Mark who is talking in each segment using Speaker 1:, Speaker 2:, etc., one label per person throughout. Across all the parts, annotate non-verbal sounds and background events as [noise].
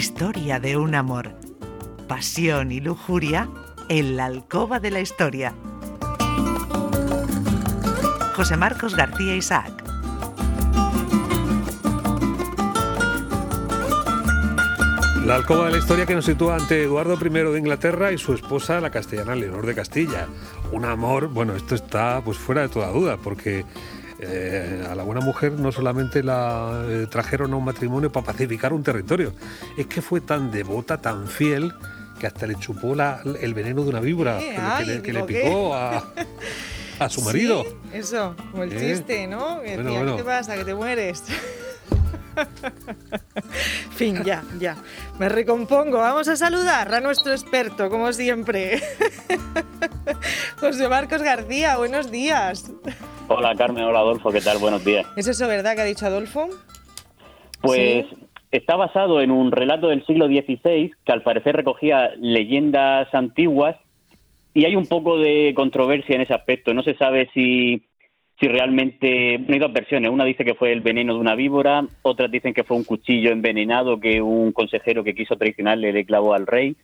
Speaker 1: Historia de un amor. Pasión y lujuria en la alcoba de la historia. José Marcos García Isaac.
Speaker 2: La alcoba de la historia que nos sitúa ante Eduardo I de Inglaterra y su esposa, la castellana Leonor de Castilla. Un amor, bueno, esto está pues fuera de toda duda, porque eh, a la buena mujer no solamente la eh, trajeron a un matrimonio para pacificar un territorio, es que fue tan devota, tan fiel, que hasta le chupó el veneno de una víbora que, le, picó a, su marido.
Speaker 3: eso, como el ¿Eh? chiste, ¿no? ¿Qué te pasa? ¿Que te mueres? [laughs] fin, ya, ya. Me recompongo. Vamos a saludar a nuestro experto, como siempre. [laughs] José Marcos García, buenos días.
Speaker 4: Hola Carmen, hola Adolfo, ¿qué tal? Buenos días.
Speaker 3: ¿Es eso verdad que ha dicho Adolfo?
Speaker 4: Pues está basado en un relato del siglo XVI que al parecer recogía leyendas antiguas y hay un poco de controversia en ese aspecto. No se sabe si si realmente hay dos versiones. Una dice que fue el veneno de una víbora, otras dicen que fue un cuchillo envenenado que un consejero que quiso traicionarle le clavó al rey.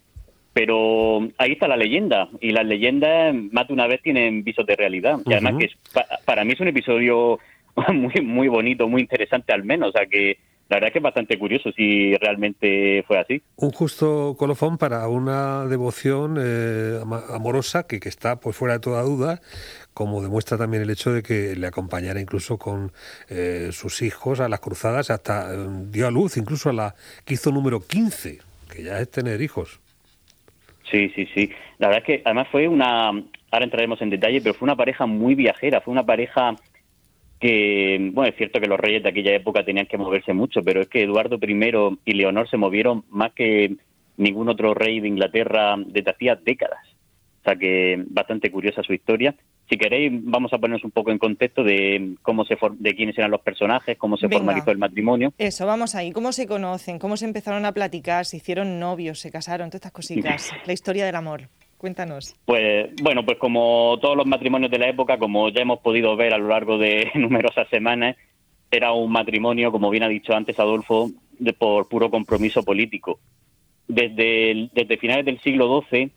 Speaker 4: Pero ahí está la leyenda y las leyendas más de una vez tienen visos de realidad. Y además que para mí es un episodio [laughs] muy muy bonito, muy interesante al menos, o sea que la verdad es que es bastante curioso si realmente fue así.
Speaker 2: Un justo colofón para una devoción eh, amorosa que, que está pues fuera de toda duda, como demuestra también el hecho de que le acompañara incluso con eh, sus hijos a las cruzadas, hasta eh, dio a luz incluso a la que hizo número 15, que ya es tener hijos.
Speaker 4: Sí, sí, sí. La verdad es que además fue una, ahora entraremos en detalle, pero fue una pareja muy viajera, fue una pareja que, bueno, es cierto que los reyes de aquella época tenían que moverse mucho, pero es que Eduardo I y Leonor se movieron más que ningún otro rey de Inglaterra desde hacía décadas. O sea que bastante curiosa su historia. Si queréis, vamos a ponernos un poco en contexto de cómo se de quiénes eran los personajes, cómo se formalizó el matrimonio.
Speaker 3: Eso, vamos ahí. ¿Cómo se conocen? ¿Cómo se empezaron a platicar? ¿Se hicieron novios? ¿Se casaron? Todas estas cositas. [laughs] la historia del amor. Cuéntanos.
Speaker 4: Pues bueno, pues como todos los matrimonios de la época, como ya hemos podido ver a lo largo de [laughs] numerosas semanas, era un matrimonio, como bien ha dicho antes Adolfo, de, por puro compromiso político. Desde, desde finales del siglo XII,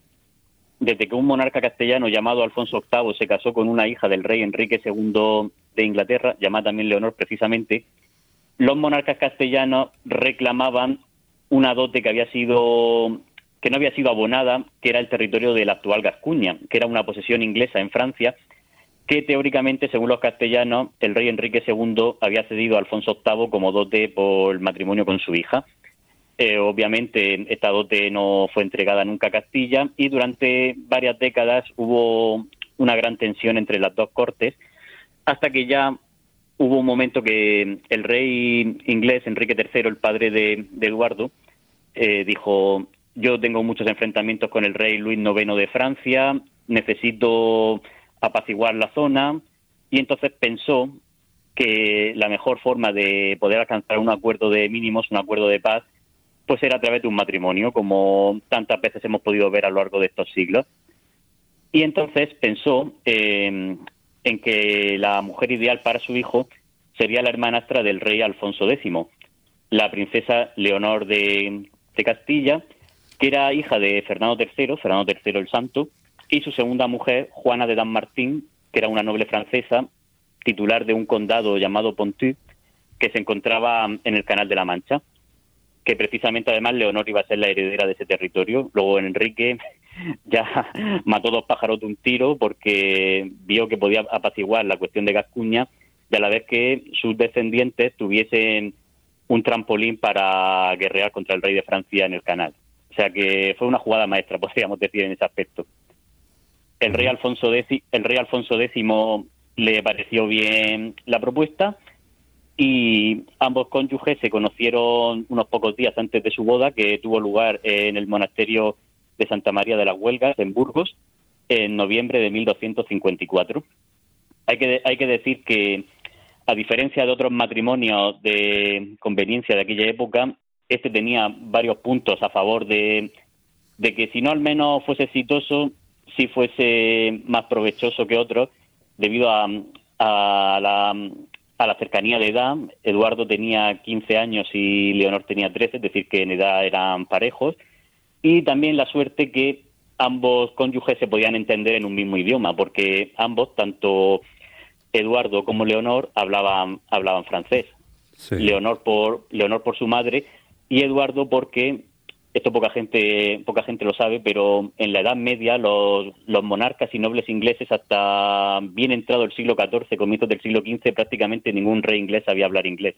Speaker 4: desde que un monarca castellano llamado Alfonso VIII se casó con una hija del rey Enrique II de Inglaterra, llamada también Leonor precisamente, los monarcas castellanos reclamaban una dote que había sido que no había sido abonada, que era el territorio de la actual Gascuña, que era una posesión inglesa en Francia, que teóricamente, según los castellanos, el rey Enrique II había cedido a Alfonso VIII como dote por matrimonio con su hija. Eh, obviamente, esta dote no fue entregada nunca a Castilla y durante varias décadas hubo una gran tensión entre las dos cortes, hasta que ya hubo un momento que el rey inglés, Enrique III, el padre de, Eduardo, eh, dijo, yo tengo muchos enfrentamientos con el rey Luis IX de Francia, necesito apaciguar la zona y entonces pensó que la mejor forma de poder alcanzar un acuerdo de mínimos, un acuerdo de paz, pues era a través de un matrimonio, como tantas veces hemos podido ver a lo largo de estos siglos. Y entonces pensó eh, en que la mujer ideal para su hijo sería la hermanastra del rey Alfonso X, la princesa Leonor de Castilla, que era hija de Fernando III, Fernando III el Santo, y su segunda mujer, Juana de Martín, que era una noble francesa, titular de un condado llamado Pontú, que se encontraba en el Canal de la Mancha, que precisamente además Leonor iba a ser la heredera de ese territorio. Luego Enrique [laughs] ya mató dos pájaros de un tiro porque vio que podía apaciguar la cuestión de Gascuña y a la vez que sus descendientes tuviesen un trampolín para guerrear contra el rey de Francia en el canal. O sea que fue una jugada maestra, [laughs] podríamos decir, en ese aspecto. El rey Alfonso X, el rey Alfonso X le pareció bien la propuesta y ambos cónyuges se conocieron unos pocos días antes de su boda, que tuvo lugar en el monasterio de Santa María de las Huelgas, en Burgos, en noviembre de 1254. Hay que, hay que decir que, a diferencia de otros matrimonios de conveniencia de aquella época, este tenía varios puntos a favor de, que si no al menos fuese exitoso, si fuese más provechoso que otros, debido a, la a la cercanía de edad, Eduardo tenía 15 años y Leonor tenía 13, es decir, que en edad eran parejos, y también la suerte que ambos cónyuges se podían entender en un mismo idioma, porque ambos, tanto Eduardo como Leonor, hablaban, hablaban francés. Leonor por Leonor por su madre y Eduardo porque esto poca gente poca gente lo sabe, pero en la Edad Media los, monarcas y nobles ingleses hasta bien entrado el siglo XIV, comienzos del siglo XV, prácticamente ningún rey inglés sabía hablar inglés.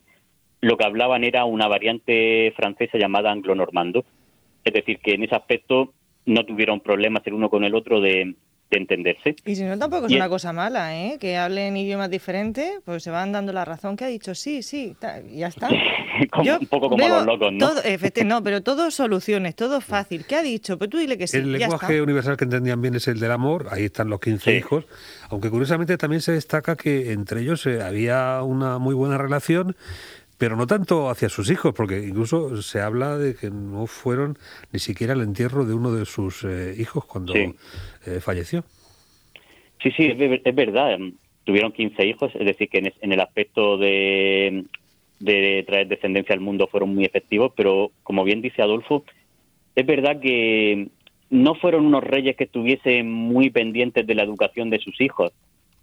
Speaker 4: Lo que hablaban era una variante francesa llamada anglo-normando. Es decir, que en ese aspecto no tuvieron problemas el uno con el otro de, de entenderse.
Speaker 3: Y si no, tampoco es una cosa mala, ¿eh? Que hablen idiomas diferentes, pues se van dando la razón que ha dicho, sí, sí, ya está. [laughs]
Speaker 4: un poco como los locos, ¿no?
Speaker 3: Todo, no, pero todo soluciones, todo fácil. ¿Qué ha dicho? Pues tú dile que sí.
Speaker 2: El lenguaje universal que entendían bien es el del amor, ahí están los 15 hijos, aunque curiosamente también se destaca que entre ellos eh, había una muy buena relación, pero no tanto hacia sus hijos, porque incluso se habla de que no fueron ni siquiera al entierro de uno de sus eh, hijos cuando eh, falleció.
Speaker 4: Sí, sí, es, verdad. Tuvieron 15 hijos, es decir, que en, el aspecto de, de traer descendencia al mundo fueron muy efectivos, pero como bien dice Adolfo, es verdad que no fueron unos reyes que estuviesen muy pendientes de la educación de sus hijos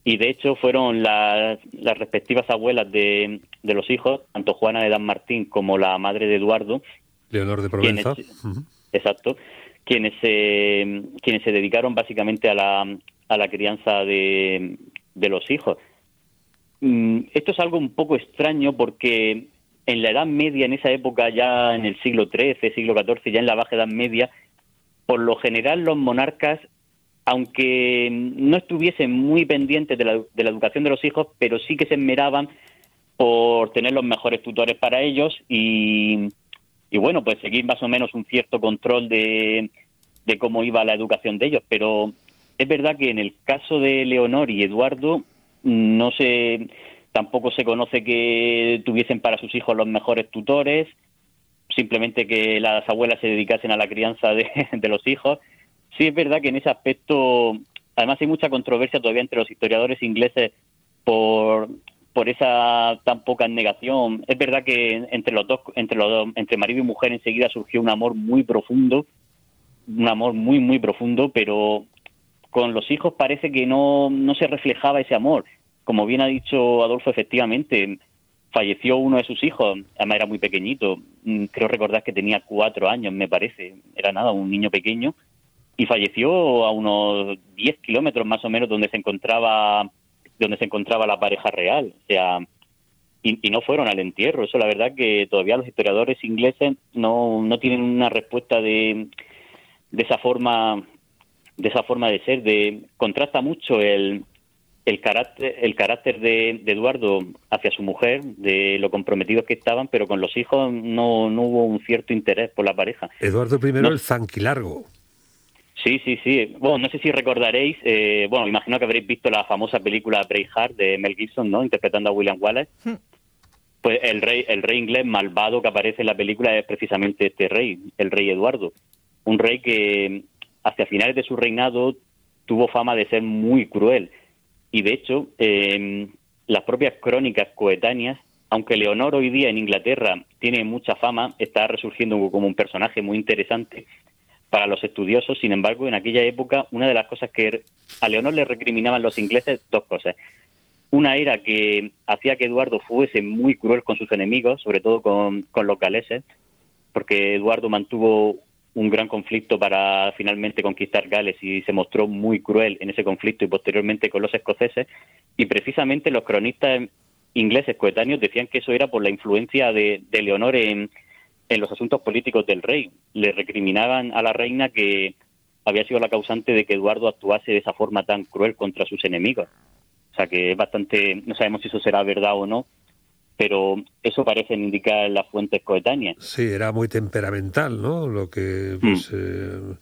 Speaker 4: y de hecho fueron las, las respectivas abuelas de, de, los hijos, tanto Juana de Dan Martín como la madre de Eduardo.
Speaker 2: Leonor de Provenza.
Speaker 4: Exacto. Quienes se, quienes se dedicaron básicamente a la, a la crianza de, de los hijos. Mm, esto es algo un poco extraño porque en la Edad Media, en esa época, ya en el siglo XIII, siglo XIV, ya en la Baja Edad Media, por lo general los monarcas aunque no estuviesen muy pendientes de la, educación de los hijos, pero sí que se esmeraban por tener los mejores tutores para ellos y, bueno, pues seguir más o menos un cierto control de, cómo iba la educación de ellos. Pero es verdad que en el caso de Leonor y Eduardo no se tampoco se conoce que tuviesen para sus hijos los mejores tutores, simplemente que las abuelas se dedicasen a la crianza de [laughs] los hijos Sí, es verdad que en ese aspecto, además hay mucha controversia todavía entre los historiadores ingleses por, por esa tan poca negación. Es verdad que entre los dos, entre los dos, entre marido y mujer enseguida surgió un amor muy profundo, un amor muy muy profundo, pero con los hijos parece que no, no se reflejaba ese amor. Como bien ha dicho Adolfo, efectivamente, falleció uno de sus hijos, además era muy pequeñito, creo recordar que tenía cuatro años, me parece, era nada, un niño pequeño, y falleció a unos 10 kilómetros más o menos donde se encontraba donde se encontraba la pareja real o sea y, no fueron al entierro eso la verdad que todavía los historiadores ingleses no, no tienen una respuesta de, de esa forma de esa forma de ser de contrasta mucho el el carácter, el carácter de, de, Eduardo hacia su mujer, de lo comprometidos que estaban, pero con los hijos no, no hubo un cierto interés por la pareja.
Speaker 2: Eduardo I, el zanquilargo.
Speaker 4: Sí, sí, sí. Bueno, no sé si recordaréis, eh, bueno, imagino que habréis visto la famosa película Braveheart de Mel Gibson, ¿no? Interpretando a William Wallace. Hmm. Pues el rey, el rey inglés malvado que aparece en la película es precisamente este rey, el rey Eduardo. Un rey que hacia finales de su reinado tuvo fama de ser muy cruel. Y de hecho, eh, las propias crónicas coetáneas, aunque Leonor hoy día en Inglaterra tiene mucha fama, está resurgiendo como un personaje muy interesante para los estudiosos. Sin embargo, en aquella época, una de las cosas que a Leonor le recriminaban los ingleses, dos cosas. Una era que hacía que Eduardo fuese muy cruel con sus enemigos, sobre todo con, los galeses, porque Eduardo mantuvo un gran conflicto para finalmente conquistar Gales y se mostró muy cruel en ese conflicto y posteriormente con los escoceses. Y precisamente los cronistas ingleses coetáneos decían que eso era por la influencia de Leonor en, en los asuntos políticos del rey. Le recriminaban a la reina que había sido la causante de que Eduardo actuase de esa forma tan cruel contra sus enemigos. O sea que es bastante, no sabemos si eso será verdad o no, pero eso parece indicar las fuentes coetáneas.
Speaker 2: Sí, era muy temperamental, ¿no? Lo que, pues, mm. eh,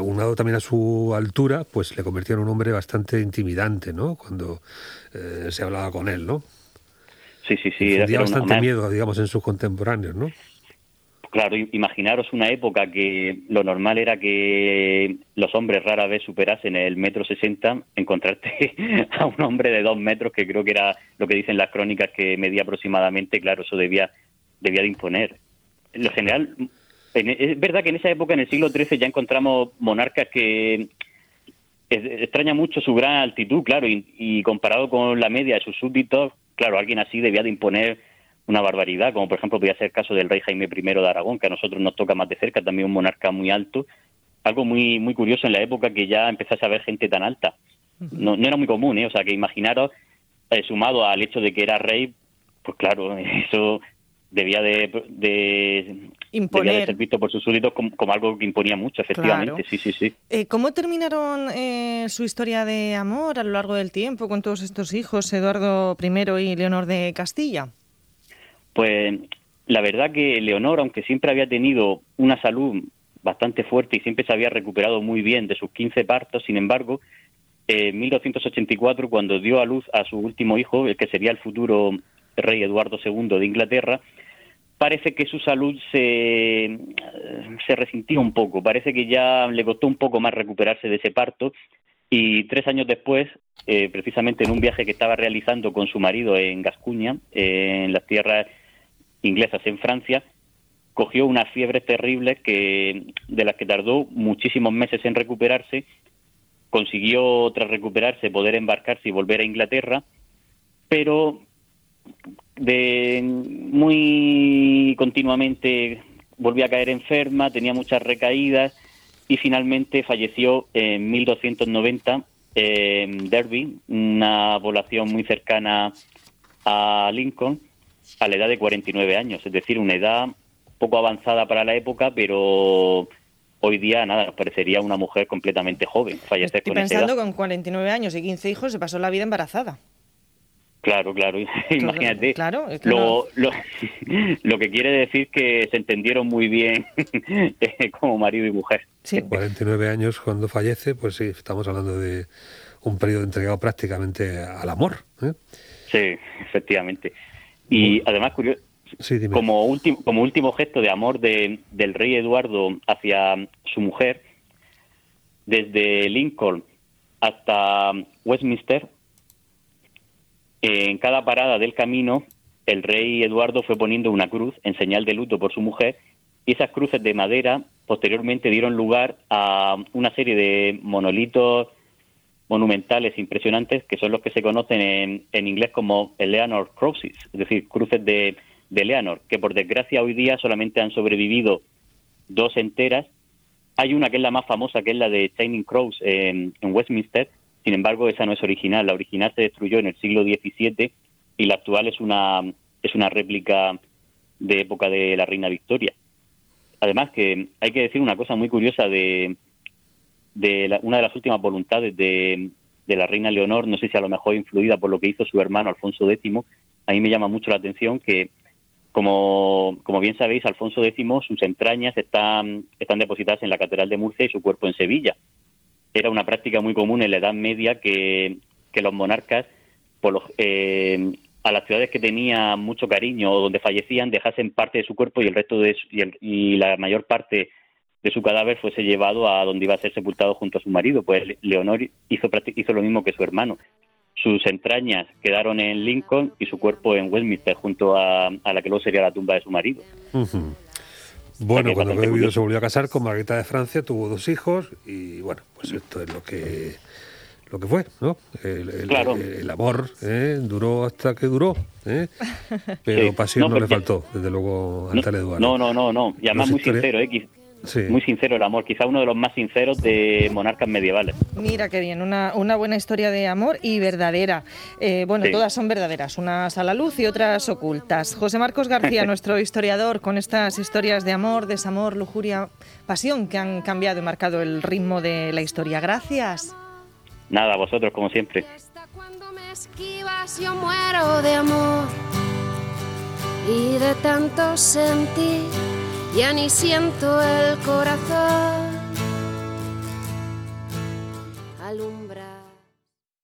Speaker 2: unado también a su altura, pues le convirtió en un hombre bastante intimidante, ¿no? Cuando eh, se hablaba con él, ¿no?
Speaker 4: Sí, sí, sí.
Speaker 2: Era, bastante miedo, digamos, en sus contemporáneos, ¿no?
Speaker 4: Claro, imaginaros una época que lo normal era que los hombres rara vez superasen el metro sesenta, encontrarte [laughs] a un hombre de dos metros, que creo que era lo que dicen las crónicas que medía aproximadamente, claro, eso debía, debía de imponer. En lo general, es verdad que en esa época, en el siglo XIII, ya encontramos monarcas que extraña mucho su gran altitud, claro, y comparado con la media de sus súbditos, claro, alguien así debía de imponer una barbaridad, como por ejemplo podría ser el caso del rey Jaime I de Aragón, que a nosotros nos toca más de cerca, también un monarca muy alto. Algo muy muy curioso en la época que ya empezase a ver gente tan alta. No, no era muy común, ¿eh? O sea, que imaginaros, eh, sumado al hecho de que era rey, pues claro, [laughs] eso debía de, de
Speaker 3: imponer
Speaker 4: ser visto por sus súbditos como, algo que imponía mucho, efectivamente. Sí, sí, sí.
Speaker 3: Eh, ¿Cómo terminaron eh, su historia de amor a lo largo del tiempo con todos estos hijos, Eduardo I y Leonor de Castilla?
Speaker 4: Pues la verdad que Leonor, aunque siempre había tenido una salud bastante fuerte y siempre se había recuperado muy bien de sus 15 partos, sin embargo, en 1284, cuando dio a luz a su último hijo, el que sería el futuro rey Eduardo II de Inglaterra, parece que su salud se, se resintió un poco, parece que ya le costó un poco más recuperarse de ese parto y tres años después, eh, precisamente en un viaje que estaba realizando con su marido en Gascuña, en las tierras inglesas en Francia, cogió una fiebre terrible que, de la que tardó muchísimos meses en recuperarse, consiguió tras recuperarse poder embarcarse y volver a Inglaterra, pero de muy continuamente volvió a caer enferma, tenía muchas recaídas y finalmente falleció en 1290 en Derby, una población muy cercana a Lincoln, a la edad de 49 años, es decir, una edad poco avanzada para la época, pero hoy día nada, nos parecería una mujer completamente joven.
Speaker 3: Fallecer Estoy pensando con 49 años y 15 hijos se pasó la vida embarazada.
Speaker 4: Claro, [laughs] claro, imagínate. Claro, lo, [laughs] lo, que quiere decir que se entendieron muy bien [laughs] eh, como marido y mujer.
Speaker 2: Sí. 49 años cuando fallece, pues sí, estamos hablando de un periodo entregado prácticamente al amor. ¿eh?
Speaker 4: Sí, efectivamente. Y además, curioso, como, último, como último gesto de amor de, del rey Eduardo hacia su mujer, desde Lincoln hasta Westminster, en cada parada del camino, el rey Eduardo fue poniendo una cruz en señal de luto por su mujer y esas cruces de madera posteriormente dieron lugar a una serie de monolitos monumentales impresionantes que son los que se conocen en, en inglés como Eleanor Crosses, es decir, cruces de, de Eleanor, que por desgracia hoy día solamente han sobrevivido dos enteras. Hay una que es la más famosa, que es la de Shining Cross en, Westminster, sin embargo esa no es original, la original se destruyó en el siglo XVII y la actual es una, es una réplica de época de la reina Victoria. Además que hay que decir una cosa muy curiosa de, de una de las últimas voluntades de, de, la reina Leonor, no sé si a lo mejor influida por lo que hizo su hermano Alfonso X, a mí me llama mucho la atención que, como, como bien sabéis, Alfonso X, sus entrañas están, están depositadas en la Catedral de Murcia y su cuerpo en Sevilla. Era una práctica muy común en la Edad Media que, que los monarcas, por los, eh, a las ciudades que tenían mucho cariño o donde fallecían, dejasen parte de su cuerpo y el resto de y, la mayor parte de su cadáver fuese llevado a donde iba a ser sepultado junto a su marido. Pues Leonor hizo, hizo lo mismo que su hermano. Sus entrañas quedaron en Lincoln y su cuerpo en Westminster, junto a, la que luego sería la tumba de su marido.
Speaker 2: Bueno, cuando Bebido se volvió a casar con [laughs] Margarita de Francia, tuvo dos hijos y bueno, pues esto es lo que lo que fue, ¿no? El, amor ¿eh? duró hasta que duró, ¿eh? [laughs] pero pasión no, le faltó, desde luego, a tal Eduardo.
Speaker 4: No, no, no, no, y además muy sincero, ¿eh? Muy sincero el amor, quizá uno de los más sinceros de monarcas medievales.
Speaker 3: Mira qué bien, una, una buena historia de amor y verdadera. Eh, bueno, todas son verdaderas, unas a la luz y otras ocultas. José Marcos García, [laughs] nuestro historiador, con estas historias de amor, desamor, lujuria, pasión que han cambiado y marcado el ritmo de la historia. Gracias.
Speaker 4: Nada, vosotros como siempre.
Speaker 5: Cuando me esquivas yo muero de amor y de tanto sentir ya ni siento el corazón.